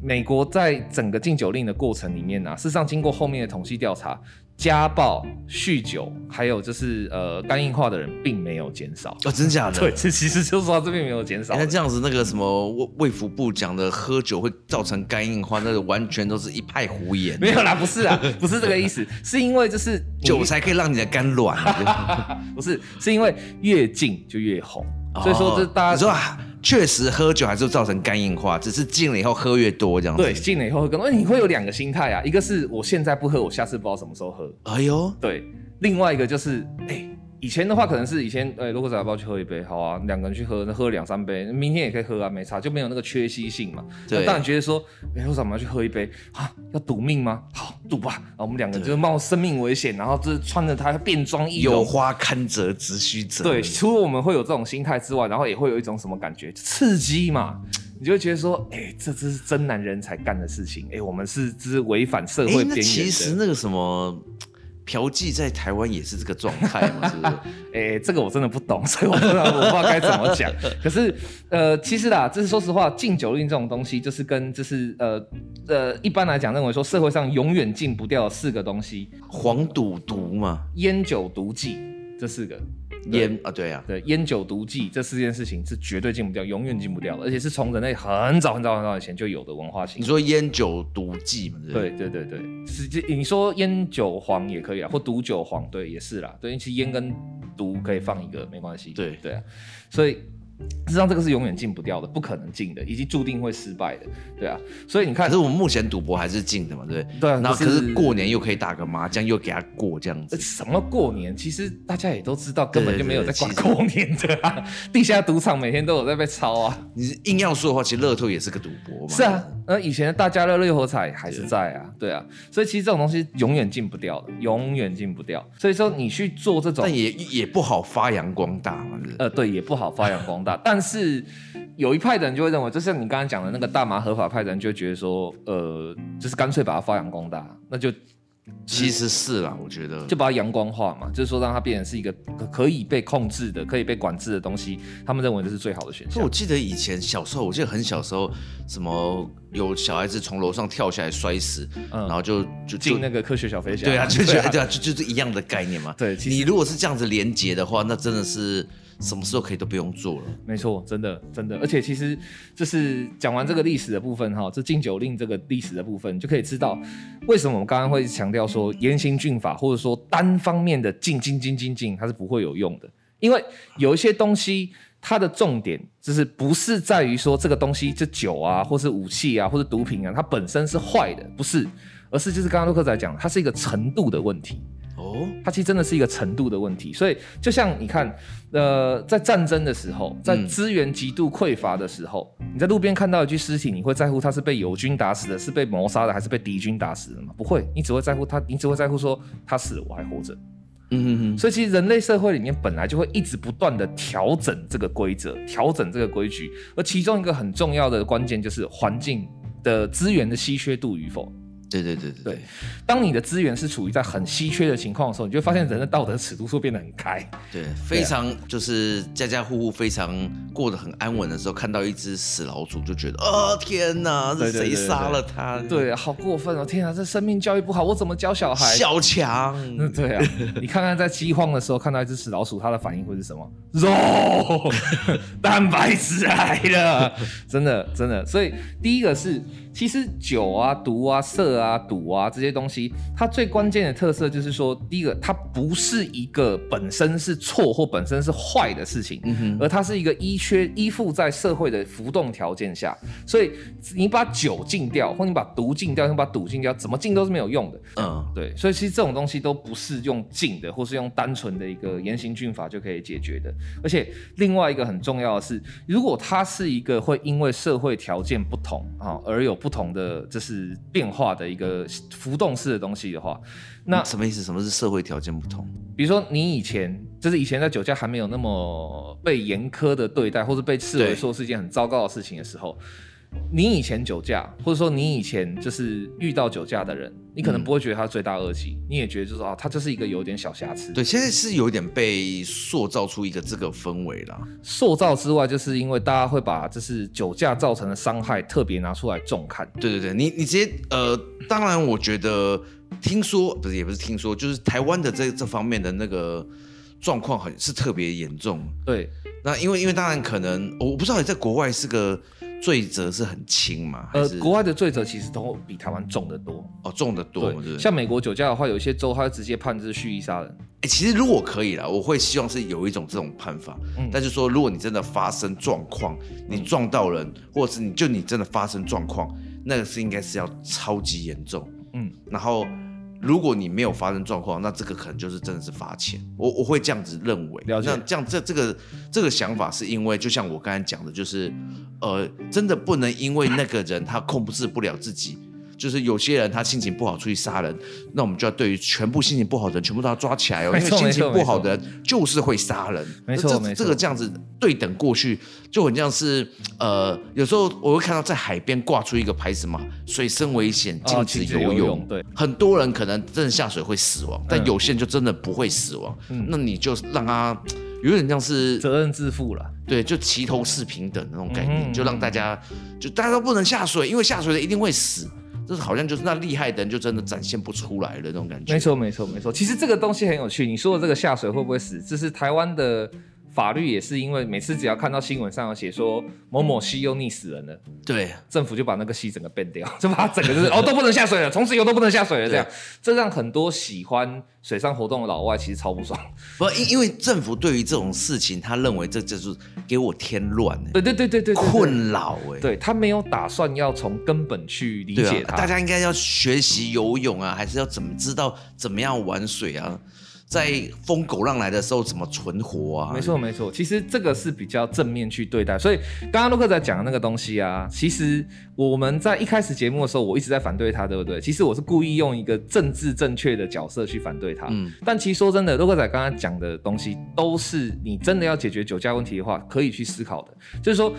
美国在整个禁酒令的过程里面呢、啊，事实上经过后面的统计调查，家暴、酗酒，还有就是呃肝硬化的人并没有减少。哦，真假的？对，这其实就是说这边没有减少。那这样子，那个什么卫卫福部讲的喝酒会造成肝硬化，那个完全都是一派胡言。没有啦，不是啊，不是这个意思，是因为就是酒才可以让你的肝软。不是，是因为越近就越红，哦、所以说这大家你说啊。确实喝酒还是会造成肝硬化，只是进了以后喝越多这样子。对，进了以后喝更多。你会有两个心态啊，一个是我现在不喝，我下次不知道什么时候喝。哎呦，对。另外一个就是，哎、欸。以前的话可能是以前，哎、欸，如果要不要去喝一杯？好啊，两个人去喝，那喝两三杯，明天也可以喝啊，没差，就没有那个缺席性嘛。对。当然觉得说，哎、欸，为什么要去喝一杯啊？要赌命吗？好，赌吧。然后我们两个人就冒生命危险，然后就是穿着它变装易容。有花堪折直须折。对，除了我们会有这种心态之外，然后也会有一种什么感觉？刺激嘛。你就会觉得说，哎、欸，这这是真男人才干的事情。哎、欸，我们是这是违反社会边。其实那个什么。嫖妓在台湾也是这个状态吗？是不是？哎、欸，这个我真的不懂，所以我不知道，我不知道该怎么讲。可是，呃，其实啦，就是说实话，禁酒令这种东西，就是跟就是呃呃，一般来讲认为说社会上永远禁不掉的四个东西：黄赌毒嘛，烟酒毒妓，这四个。烟啊，对呀、啊，对，烟酒毒妓这四件事情是绝对禁不掉，永远禁不掉的，而且是从人类很早很早很早以前就有的文化性。你说烟酒毒妓嘛？对对对对，是这你说烟酒黄也可以啊，或毒酒黄，对，也是啦。对，其实烟跟毒可以放一个没关系。对对啊，所以。实际上这个是永远禁不掉的，不可能禁的，以及注定会失败的，对啊。所以你看，可是我们目前赌博还是禁的嘛，对不对？对啊。然后可是过年又可以打个麻将，又给他过这样子。什么过年？其实大家也都知道，根本就没有在管过年的啊。地下赌场每天都有在被抄啊。你硬要说的话，其实乐透也是个赌博嘛。是啊，那以前的大家乐六合彩还是在啊，对啊。所以其实这种东西永远禁不掉的，永远禁不掉。所以说你去做这种，但也也不好发扬光大嘛。呃，对，也不好发扬光大，但是。有一派的人就会认为，就像你刚刚讲的那个大麻合法派的人，就会觉得说，呃，就是干脆把它发扬光大，那就其实是啦，我觉得就把它阳光化嘛，就是说让它变成是一个可以被控制的、可以被管制的东西，他们认为这是最好的选项。我记得以前小时候，我记得很小时候，什么有小孩子从楼上跳下来摔死，嗯、然后就就进那个科学小飞侠，对啊，就觉得对啊，就就是一样的概念嘛。对，你如果是这样子连接的话，那真的是。什么时候可以都不用做了？没错，真的真的，而且其实就是讲完这个历史的部分哈，这禁酒令这个历史的部分，就可以知道为什么我们刚刚会强调说严刑峻法，或者说单方面的禁禁禁禁禁，它是不会有用的。因为有一些东西，它的重点就是不是在于说这个东西，这酒啊，或是武器啊，或是毒品啊，它本身是坏的，不是。而是就是刚刚洛克仔讲，它是一个程度的问题。哦，它其实真的是一个程度的问题。所以就像你看，呃，在战争的时候，在资源极度匮乏的时候，嗯、你在路边看到一具尸体，你会在乎它是被友军打死的，是被谋杀的，还是被敌军打死的吗？不会，你只会在乎他，你只会在乎说他死了，我还活着。嗯嗯嗯，所以其实人类社会里面本来就会一直不断的调整这个规则，调整这个规矩，而其中一个很重要的关键就是环境的资源的稀缺度与否。对对对对，对，当你的资源是处于在很稀缺的情况的时候，你就会发现人的道德尺度会变得很开。对，非常就是家家户户非常过得很安稳的时候，看到一只死老鼠就觉得，哦天哪，是谁杀了他？对，好过分哦！天哪，这生命教育不好，我怎么教小孩？小强，对啊，你看看在饥荒的时候看到一只死老鼠，它的反应会是什么？肉，蛋白质来了，真的真的。所以第一个是。其实酒啊、毒啊、色啊、赌啊这些东西，它最关键的特色就是说，第一个，它不是一个本身是错或本身是坏的事情，而它是一个依缺依附在社会的浮动条件下，所以你把酒禁掉，或你把毒禁掉，你把赌禁掉，怎么禁都是没有用的，嗯，对，所以其实这种东西都不是用禁的，或是用单纯的一个严刑峻法就可以解决的。而且另外一个很重要的是，如果它是一个会因为社会条件不同啊而有不同的就是变化的一个浮动式的东西的话，那什么意思？什么是社会条件不同？比如说你以前就是以前在酒驾还没有那么被严苛的对待，或者被视为说是一件很糟糕的事情的时候。你以前酒驾，或者说你以前就是遇到酒驾的人，你可能不会觉得他罪大恶极，嗯，你也觉得就是啊，他就是一个有点小瑕疵。对，现在是有点被塑造出一个这个氛围啦。塑造之外，就是因为大家会把就是酒驾造成的伤害特别拿出来重看。对对对，你你直接呃，当然我觉得听说不是也不是听说，就是台湾的这这方面的那个状况很是特别严重。对，那因为因为当然可能我不知道你在国外是个。罪责是很轻嘛？呃，国外的罪责其实都比台湾重得多哦，重得多。对，像美国酒驾的话，有些州它直接判是蓄意杀人。哎、欸，其实如果可以啦，我会希望是有一种这种判法。嗯，但是说，如果你真的发生状况，你撞到人，嗯、或者是你就你真的发生状况，那个是应该是要超级严重。嗯，然后。如果你没有发生状况，那这个可能就是真的是罚钱。我我会这样子认为。了解。那这样这这个这个想法是因为，就像我刚才讲的，就是呃，真的不能因为那个人他控制不了自己。就是有些人他心情不好出去杀人，那我们就要对于全部心情不好的人全部都要抓起来哦，因为心情不好的人就是会杀人。没错，没错，这个这样子对等过去就很像是呃，有时候我会看到在海边挂出一个牌子嘛，水深危险，禁止游泳。哦，游泳。对，很多人可能真的下水会死亡，但有些人就真的不会死亡。嗯，那你就让他有点像是责任自负了。对，就齐头是平等那种概念，嗯，就让大家就大家都不能下水，因为下水的一定会死。这是好像就是那厉害的人就真的展现不出来的那种感觉。没错，没错，没错。其实这个东西很有趣。你说的这个下水会不会死？这是台湾的。法律也是因为每次只要看到新闻上有写说某某溪又溺死人了，对，政府就把那个溪整个变掉，就把它整个就是哦都不能下水了，从此以后都不能下水了，这样，这让很多喜欢水上活动的老外其实超不爽。不，因因为政府对于这种事情，他认为这就是给我添乱，对对对对对，困扰哎，对他没有打算要从根本去理解它。大家应该要学习游泳啊，还是要怎么知道怎么样玩水啊？在风狗浪来的时候怎么存活啊？没错没错，其实这个是比较正面去对待。所以刚刚洛克在讲的那个东西啊，其实我们在一开始节目的时候，我一直在反对他，对不对？其实我是故意用一个政治正确的角色去反对他。嗯。但其实说真的，洛克仔刚刚讲的东西，都是你真的要解决酒驾问题的话，可以去思考的。就是说，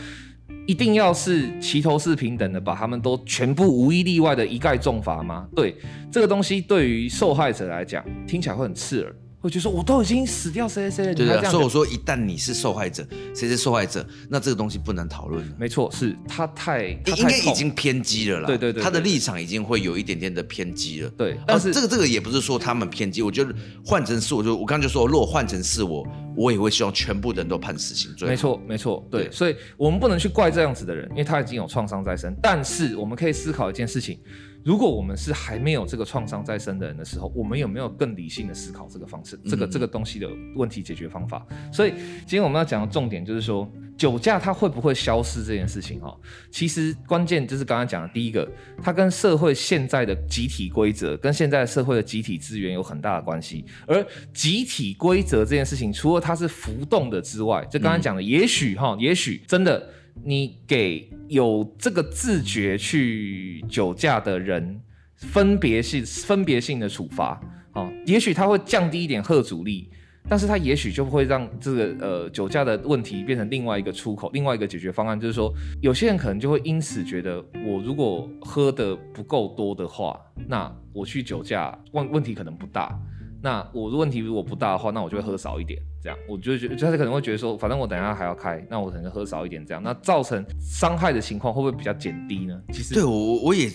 一定要是齐头是平等的，把他们都全部无一例外的一概重罚吗？对，这个东西对于受害者来讲，听起来会很刺耳。我就说，我都已经死掉谁谁谁了，对对，所以我说，一旦你是受害者，谁是受害者，那这个东西不能讨论了。没错，是他太，他太应该已经偏激了啦。对对对，对，他的立场已经会有一点点的偏激了。对，但是、啊、这个这个也不是说他们偏激，我觉得换成是我就我刚刚就说，如果换成是我，我也会希望全部人都判死刑罪。没错没错，对，对，所以我们不能去怪这样子的人，因为他已经有创伤在身。但是我们可以思考一件事情。如果我们是还没有这个创伤在身的人的时候，我们有没有更理性的思考这个方式，这个这个东西的问题解决方法？所以今天我们要讲的重点就是说，酒驾它会不会消失这件事情哦，其实关键就是刚刚讲的第一个，它跟社会现在的集体规则跟现在社会的集体资源有很大的关系。而集体规则这件事情，除了它是浮动的之外，就刚刚讲的，也许哈，也许真的。你给有这个自觉去酒驾的人分别性、分别性的处罚，哦，也许它会降低一点吓阻力，但是他也许就会让这个呃酒驾的问题变成另外一个出口，另外一个解决方案，就是说有些人可能就会因此觉得，我如果喝的不够多的话，那我去酒驾问问题可能不大。那我的问题如果不大的话，那我就会喝少一点，这样我就觉得，他可能会觉得说，反正我等一下还要开，那我可能喝少一点，这样，那造成伤害的情况会不会比较减低呢？其实，对我我也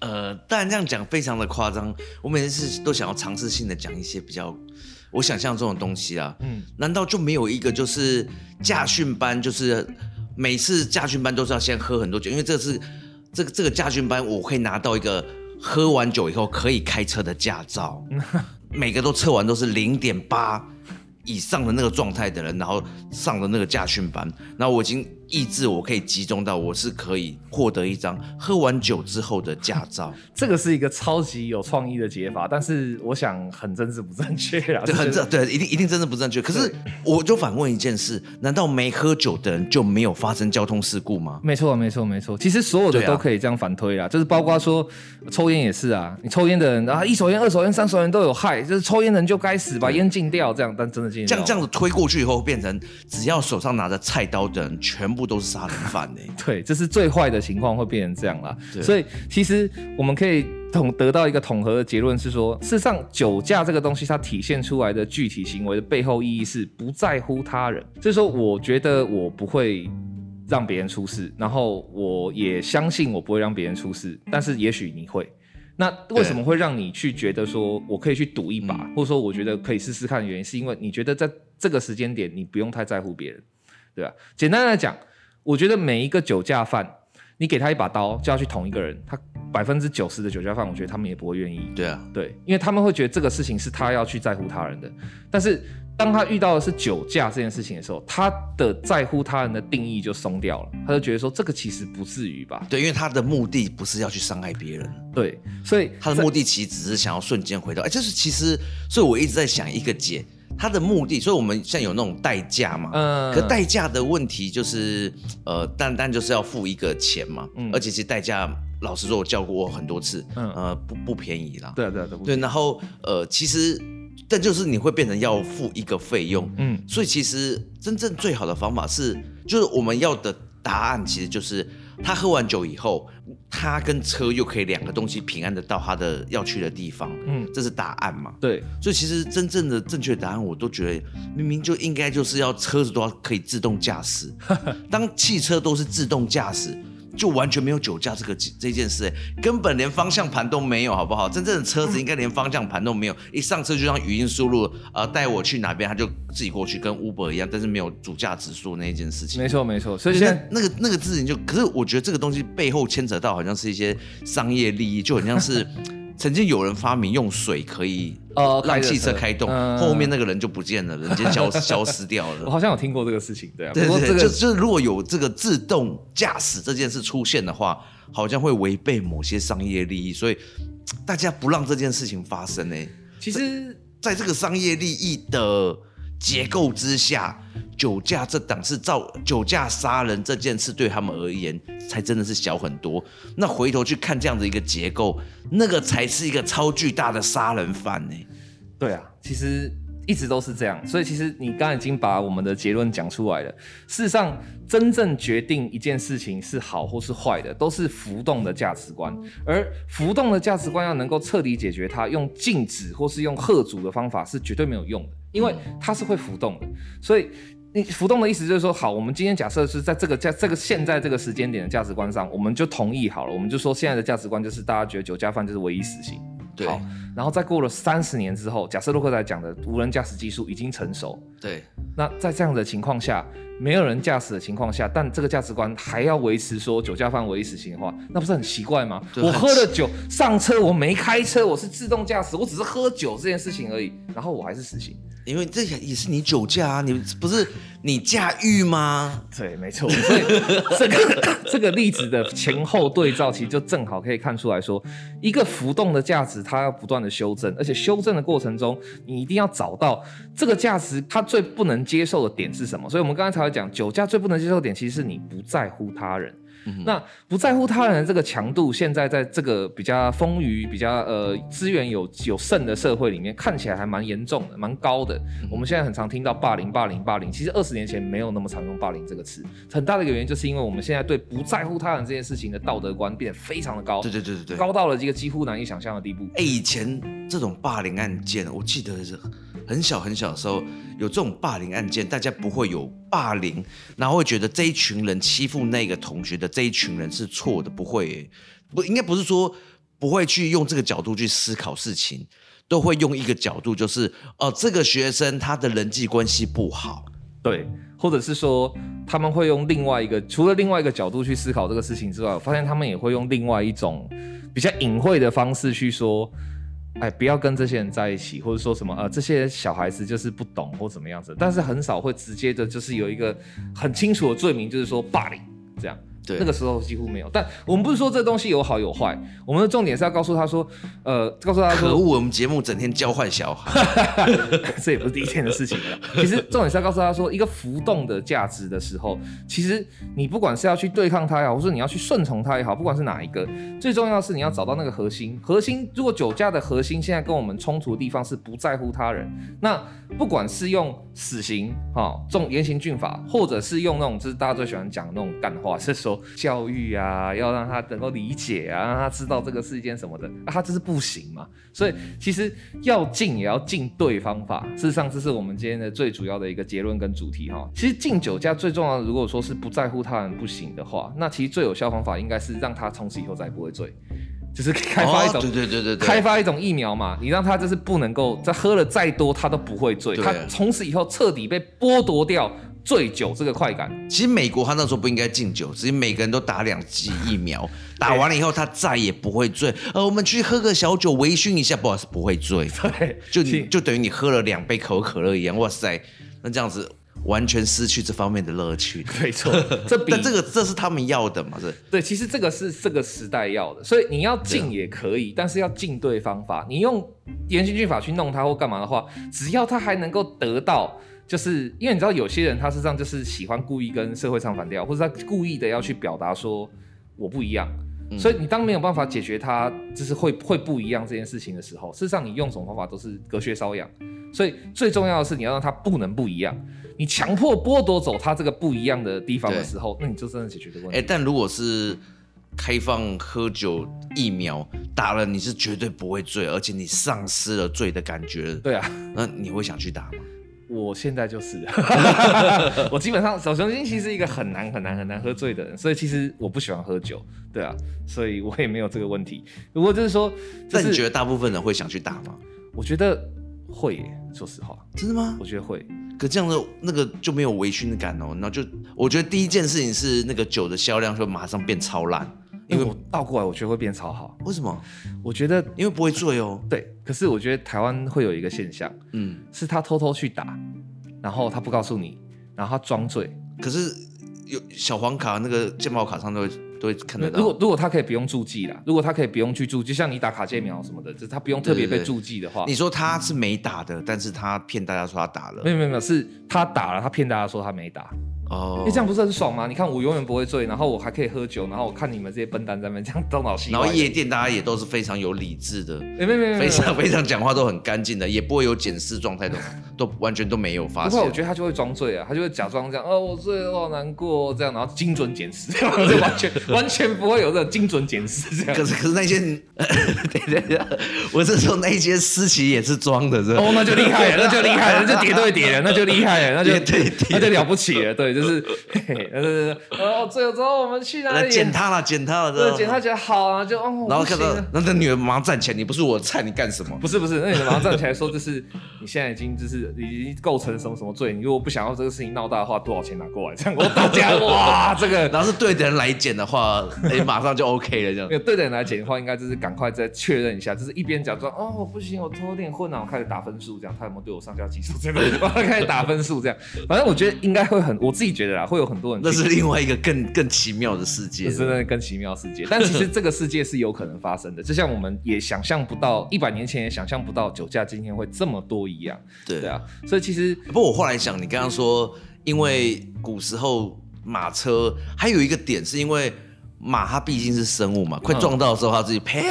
呃，当然这样讲非常的夸张，我每次都想要尝试性的讲一些比较我想象中的东西啊，嗯，难道就没有一个就是驾训班，就是每次驾训班都是要先喝很多酒，因为这是这个这个驾训班，我可以拿到一个喝完酒以后可以开车的驾照。每个都测完都是零点八以上的那个状态的人，然后上的那个驾训班，然后我已经。意志我可以集中到，我是可以获得一张喝完酒之后的驾照。这个是一个超级有创意的解法，但是我想很政治不正确啊。对，很正，对，一定一定政治不正确。可是我就反问一件事：难道没喝酒的人就没有发生交通事故吗？没错，没错，没错。其实所有的都可以这样反推啦，就是包括说抽烟也是啊。你抽烟的人啊，一手烟、二手烟、三手烟都有害，就是抽烟人就该死，把烟禁掉，这样。但真的禁掉。这样这样子推过去以后，变成只要手上拿着菜刀的人，全部都是杀人犯呢？对，这是最坏的情况，会变成这样啦。所以其实我们可以统得到一个统合的结论是说，事实上酒驾这个东西，它体现出来的具体行为的背后意义是不在乎他人。所以说，我觉得我不会让别人出事，然后我也相信我不会让别人出事，但是也许你会。那为什么会让你去觉得说我可以去赌一把，或者说我觉得可以试试看的原因，是因为你觉得在这个时间点你不用太在乎别人。对吧？简单来讲，我觉得每一个酒驾犯，你给他一把刀就要去捅一个人，他百分之九十的酒驾犯，我觉得他们也不会愿意。对啊，对，因为他们会觉得这个事情是他要去在乎他人的。但是当他遇到的是酒驾这件事情的时候，他的在乎他人的定义就松掉了，他就觉得说这个其实不至于吧？对，因为他的目的不是要去伤害别人。对，所以他的目的其实只是想要瞬间回到。哎，就是其实，所以我一直在想一个解。他的目的，所以我们现在有那种代驾嘛，嗯，可代驾的问题就是，呃，单单就是要付一个钱嘛，嗯，而且其实代驾，老实说，我叫过我很多次，嗯，呃，不不便宜啦，对对对，对，然后呃，其实，但就是你会变成要付一个费用，嗯，所以其实真正最好的方法是，就是我们要的答案其实就是。他喝完酒以后，他跟车又可以两个东西平安的到他的要去的地方，嗯，这是答案嘛？对，所以其实真正的正确答案，我都觉得明明就应该就是要车子都要可以自动驾驶，当汽车都是自动驾驶。就完全没有酒驾这个这件事，根本连方向盘都没有，好不好？真正的车子应该连方向盘都没有，一上车就像语音输入，呃，带我去哪边，他就自己过去，跟 Uber 一样，但是没有主驾指数那一件事情。没错，没错。所以现在那个那个事情就，可是我觉得这个东西背后牵扯到好像是一些商业利益，就很像是。曾经有人发明用水可以呃让汽车开动，呃、后面那个人就不见了，人间消 消失掉了。我好像有听过这个事情，对啊。对对对，这个、就就如果有这个自动驾驶这件事出现的话，好像会违背某些商业利益，所以大家不让这件事情发生呢。其实在，在这个商业利益的结构之下，酒驾这档是造酒驾杀人这件事对他们而言才真的是小很多。那回头去看这样的一个结构，那个才是一个超巨大的杀人犯呢。对啊，其实一直都是这样。所以其实你刚刚已经把我们的结论讲出来了。事实上，真正决定一件事情是好或是坏的，都是浮动的价值观。而浮动的价值观要能够彻底解决它，用禁止或是用吓阻的方法是绝对没有用的。因为它是会浮动的，所以你浮动的意思就是说，好，我们今天假设是在这个价这个现在这个时间点的价值观上，我们就同意好了，我们就说现在的价值观就是大家觉得酒驾犯就是唯一死刑，对。好，然后再过了三十年之后，假设洛克在讲的无人驾驶技术已经成熟，对。那在这样的情况下，没有人驾驶的情况下，但这个价值观还要维持说酒驾犯唯一死刑的话，那不是很奇怪吗？我喝了酒上车，我没开车，我是自动驾驶，我只是喝酒这件事情而已，然后我还是死刑。因为这也是你酒驾啊，你不是你驾驭吗？对，没错。所以这个 这个例子的前后对照，其实就正好可以看出来说，一个浮动的价值，它要不断的修正，而且修正的过程中，你一定要找到这个价值它最不能接受的点是什么。所以我们刚才才会讲，酒驾最不能接受的点，其实是你不在乎他人。那不在乎他人的这个强度，现在在这个比较丰腴、比较呃资源有有剩的社会里面，看起来还蛮严重的，蛮高的。我们现在很常听到霸凌、霸凌、霸凌，其实二十年前没有那么常用“霸凌”这个词。很大的一个原因，就是因为我们现在对不在乎他人这件事情的道德观变得非常的高。对对对对对，高到了一个几乎难以想象的地步。哎，以前这种霸凌案件，我记得是很小很小的时候有这种霸凌案件，大家不会有霸凌，然后会觉得这一群人欺负那个同学的这一群人是错的，不会，不应该不是说不会去用这个角度去思考事情，都会用一个角度，就是哦，这个学生他的人际关系不好，对，或者是说他们会用另外一个，除了另外一个角度去思考这个事情之外，我发现他们也会用另外一种比较隐晦的方式去说。哎，不要跟这些人在一起，或者说什么呃，这些小孩子就是不懂或怎么样子，但是很少会直接的，就是有一个很清楚的罪名，就是说霸凌这样。对，那个时候几乎没有，但我们不是说这东西有好有坏，我们的重点是要告诉他说，呃，告诉他说，可恶，我们节目整天交换小孩，这也不是第一天的事情了。其实重点是要告诉他说，一个浮动的价值的时候，其实你不管是要去对抗它也好，或者你要去顺从它也好，不管是哪一个，最重要的是你要找到那个核心。核心，如果酒驾的核心现在跟我们冲突的地方是不在乎他人，那不管是用死刑哈，重严刑峻法，或者是用那种就是大家最喜欢讲的那种干话，是说。教育啊，要让他能够理解啊，让他知道这个是一件什么的，啊，他这是不行嘛。所以其实要禁也要禁对方法。事实上，这是我们今天的最主要的一个结论跟主题哈。其实禁酒驾最重要的，如果说是不在乎他人不行的话，那其实最有效方法应该是让他从此以后再也不会醉，就是开发一种，对对对对，开发一种疫苗嘛。你让他就是不能够再喝了再多，他都不会醉，他从此以后彻底被剥夺掉。醉酒这个快感，其实美国他那时候不应该禁酒，只是每个人都打两剂疫苗，打完了以后他再也不会醉。呃，我们去喝个小酒微醺一下，不好意思，不会醉。对，就你就等于你喝了两杯可口可乐一样。哇塞，那这样子完全失去这方面的乐趣。没错，这但这个这是他们要的嘛？是。对，其实这个是这个时代要的，所以你要禁也可以，但是要禁对方法。你用严刑峻法去弄他或干嘛的话，只要他还能够得到。就是因为你知道，有些人他实际上就是喜欢故意跟社会唱反调，或者他故意的要去表达说我不一样，嗯、所以你当没有办法解决他就是会会不一样这件事情的时候，事实上你用什么方法都是隔靴搔痒。所以最重要的是你要让他不能不一样，你强迫剥夺走他这个不一样的地方的时候，那你就真的解决这个问题。哎、欸，但如果是开放喝酒疫苗打了，你是绝对不会醉，而且你丧失了醉的感觉。对啊，那你会想去打吗？我现在就是，我基本上小熊精其实是一个很难很难很难喝醉的人，所以其实我不喜欢喝酒，对啊，所以我也没有这个问题。如果就是说，那你觉得大部分人会想去打吗？我觉得会耶，说实话。真的吗？我觉得会。可这样的那个就没有微醺的感哦，然后就我觉得第一件事情是那个酒的销量会马上变超烂。因为我倒过来，我觉得会变超好。为什么？我觉得因为不会醉哦。对，可是我觉得台湾会有一个现象，嗯，是他偷偷去打，然后他不告诉你，然后他装醉。可是有小黄卡那个健保卡上都会都会看得到。如果如果他可以不用注记啦，如果他可以不用去注，就像你打卡介苗什么的，就是他不用特别被注记的话。你说他是没打的，但是他骗大家说他打了。没有没有没有，是他打了，他骗大家说他没打。哦，你这样不是很爽吗？你看我永远不会醉，然后我还可以喝酒，然后我看你们这些笨蛋在那边这样东倒西。然后夜店大家也都是非常有理智的，没没没，非常非常讲话都很干净的，也不会有检视状态的，都完全都没有发现。不过我觉得他就会装醉啊，他就会假装这样，哦，我醉了，我好难过这样，然后精准检视，这样就 完全完全不会有这种精准检视这样。可是可是那些，对对对，我是说那些私企也是装的，是？哦，那就厉害了，那就厉害了，那就叠对叠了，那就厉害了，那就 对，那就了不起了，对，就是，嘿嘿，对对对，然后最后之后我们去哪里？捡他了，捡他了，对，捡他觉得好啊，就哦，然后看到那那女人马上站起来，你不是我的菜，你干什么？不是不是，那女人马上站起来说，就是你现在已经就是已经构成什么什么罪，你如果不想要这个事情闹大的话，多少钱拿过来？这样我大家 哇，这个，然后是对的人来捡的话，哎，马上就 OK 了，这样。那个对的人来捡的话，应该就是赶快再确认一下，就是一边假装哦我不行，我头有点混啊，我开始打分数，这样他有没有对我上下其手？这样，我开始打分数，这样，反正我觉得应该会很，我自己觉得啦，会有很多人。那是另外一个更更奇妙的世界，是那更奇妙世界。但其实这个世界是有可能发生的，就像我们也想象不到，一百年前也想象不到酒驾今天会这么多一样。对对啊，所以其实不过我后来想，你刚刚说，因为古时候马车还有一个点，是因为马它毕竟是生物嘛，快撞到的时候它自己呸，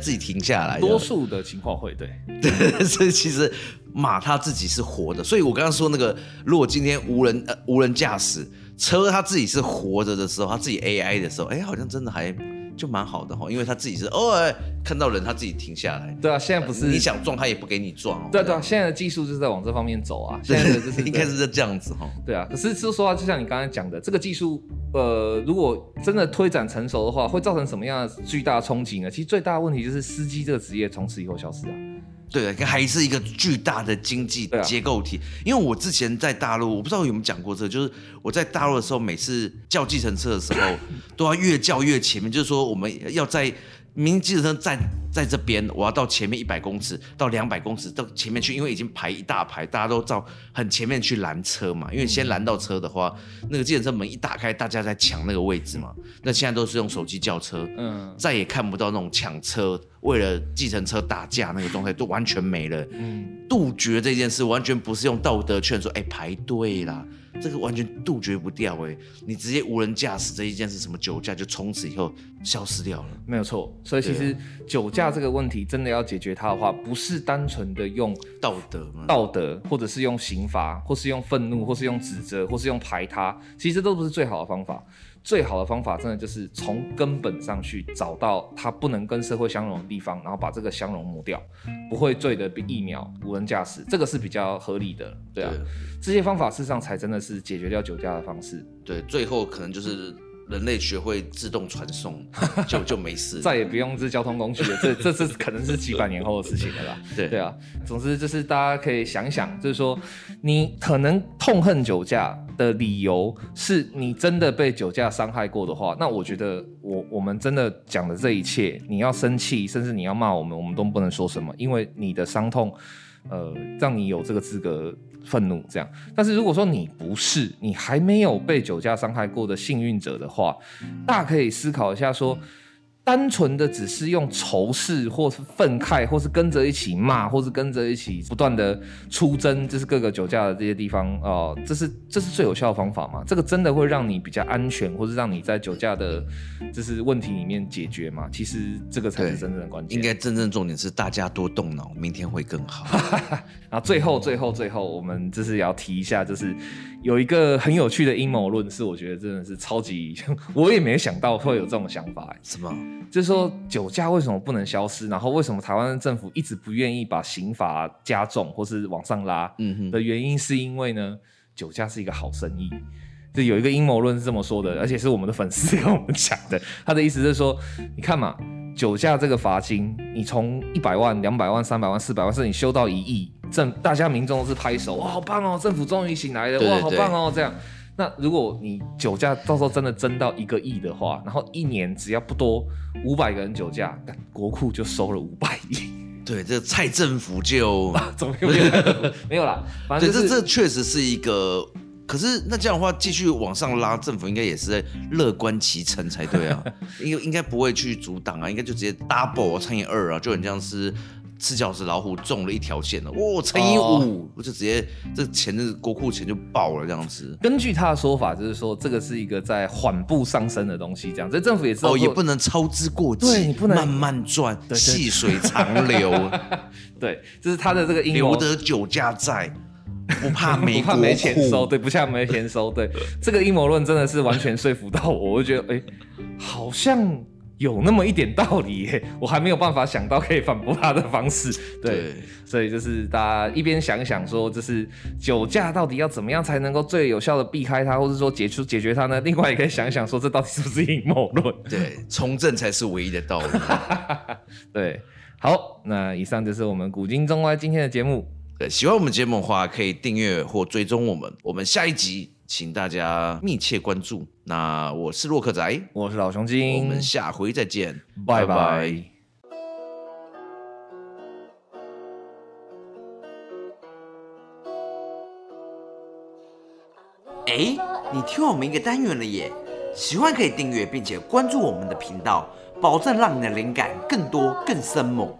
自己停下来。多数的情况会对 对，所以其实马它自己是活的。所以我刚刚说那个，如果今天无人呃无人驾驶车，它自己是活着的时候，它自己 AI 的时候，哎，好像真的还。就蛮好的哈，因为它自己是哦，看到人它自己停下来。对啊，现在不是你想撞它也不给你撞。对对啊，现在的技术就是在往这方面走啊。现在的就是 应该是这样子哈。对啊，可是说实话，就像你刚才讲的，这个技术呃，如果真的推展成熟的话，会造成什么样的巨大冲击呢？其实最大的问题就是司机这个职业从此以后消失啊。对，还是一个巨大的经济结构体。啊、因为我之前在大陆，我不知道有没有讲过这个，就是我在大陆的时候，每次叫计程车的时候，都要越叫越前面，就是说我们要在。明明计程车站在这边，我要到前面一百公尺到两百公尺到前面去，因为已经排一大排，大家都照很前面去拦车嘛。因为先拦到车的话，那个计程车门一打开，大家在抢那个位置嘛。那现在都是用手机叫车，嗯，再也看不到那种抢车为了计程车打架那个状态，都完全没了。嗯，杜绝这件事完全不是用道德劝说，哎，排队啦。这个完全杜绝不掉哎，你直接无人驾驶这一件事，什么酒驾就从此以后消失掉了，没有错。所以其实酒驾这个问题真的要解决它的话，不是单纯的用道德、道德，或者是用刑罚，或是用愤怒，或是用指责，或是用排他，其实都不是最好的方法。最好的方法，真的就是从根本上去找到它不能跟社会相容的地方，然后把这个相容抹掉，不会醉的疫苗无人驾驶，这个是比较合理的，对啊，对这些方法事实上才真的是解决掉酒驾的方式。对，最后可能就是。人类学会自动传送，就就没事，再也不用这交通工具了。这这这可能是几百年后的事情了吧？对对啊，总之就是大家可以想一想，就是说你可能痛恨酒驾的理由是你真的被酒驾伤害过的话，那我觉得我我们真的讲的这一切，你要生气，甚至你要骂我们，我们都不能说什么，因为你的伤痛，呃，让你有这个资格。愤怒这样，但是如果说你不是，你还没有被酒驾伤害过的幸运者的话，大可以思考一下说。单纯的只是用仇视，或是愤慨，或是跟着一起骂，或是跟着一起不断的出征，就是各个酒驾的这些地方哦、呃，这是这是最有效的方法吗？这个真的会让你比较安全，或是让你在酒驾的就是问题里面解决吗？其实这个才是真正的关键。应该真正重点是大家多动脑，明天会更好。然后最后最后最后，我们就是要提一下，就是。有一个很有趣的阴谋论，是我觉得真的是超级，我也没想到会有这种想法。什么？就是说酒驾为什么不能消失？然后为什么台湾政府一直不愿意把刑罚加重或是往上拉？嗯哼，的原因是因为呢，酒驾是一个好生意。就有一个阴谋论是这么说的，而且是我们的粉丝跟我们讲的。他的意思是说，你看嘛。酒驾这个罚金，你从一百万、两百万、三百万、四百万，甚至你修到一亿，政大家民众都是拍手，哇，好棒哦，政府终于醒来了，对对对，哇，好棒哦，这样。那如果你酒驾到时候真的增到一个亿的话，然后一年只要不多五百个人酒驾，国库就收了五百亿。对，这蔡政府就 怎么没有没有啦，反正、就是、这这确实是一个。可是那这样的话，继续往上拉，政府应该也是在乐观其成才对啊，应应该不会去阻挡啊，应该就直接 double 乘以二啊，就很像是吃角子老虎中了一条线了，哇，乘以五，我就直接这钱的国库钱就爆了这样子。根据他的说法，就是说这个是一个在缓步上升的东西，这样，这政府也知道哦，也不能操之过急，对，你不能慢慢赚，细水长流，对，这是他的这个阴谋，留得酒家在。不怕没 不怕没钱收，对，不怕没钱收，对，这个阴谋论真的是完全说服到我，我就觉得，哎、欸，好像有那么一点道理耶，我还没有办法想到可以反驳他的方式。对，对所以就是大家一边想一想说，就是酒驾到底要怎么样才能够最有效的避开它，或者说解除解决它呢？另外也可以想一想说，这到底是不是阴谋论？对，从政才是唯一的道理。对，好，那以上就是我们古今中外今天的节目。对，喜欢我们节目的话，可以订阅或追踪我们。我们下一集。请大家密切关注。那我是洛克仔，我是老熊精，我们下回再见，拜拜。拜拜。哎，你听我们一个单元了耶！喜欢可以订阅并且关注我们的频道，保证让你的灵感更多更生猛。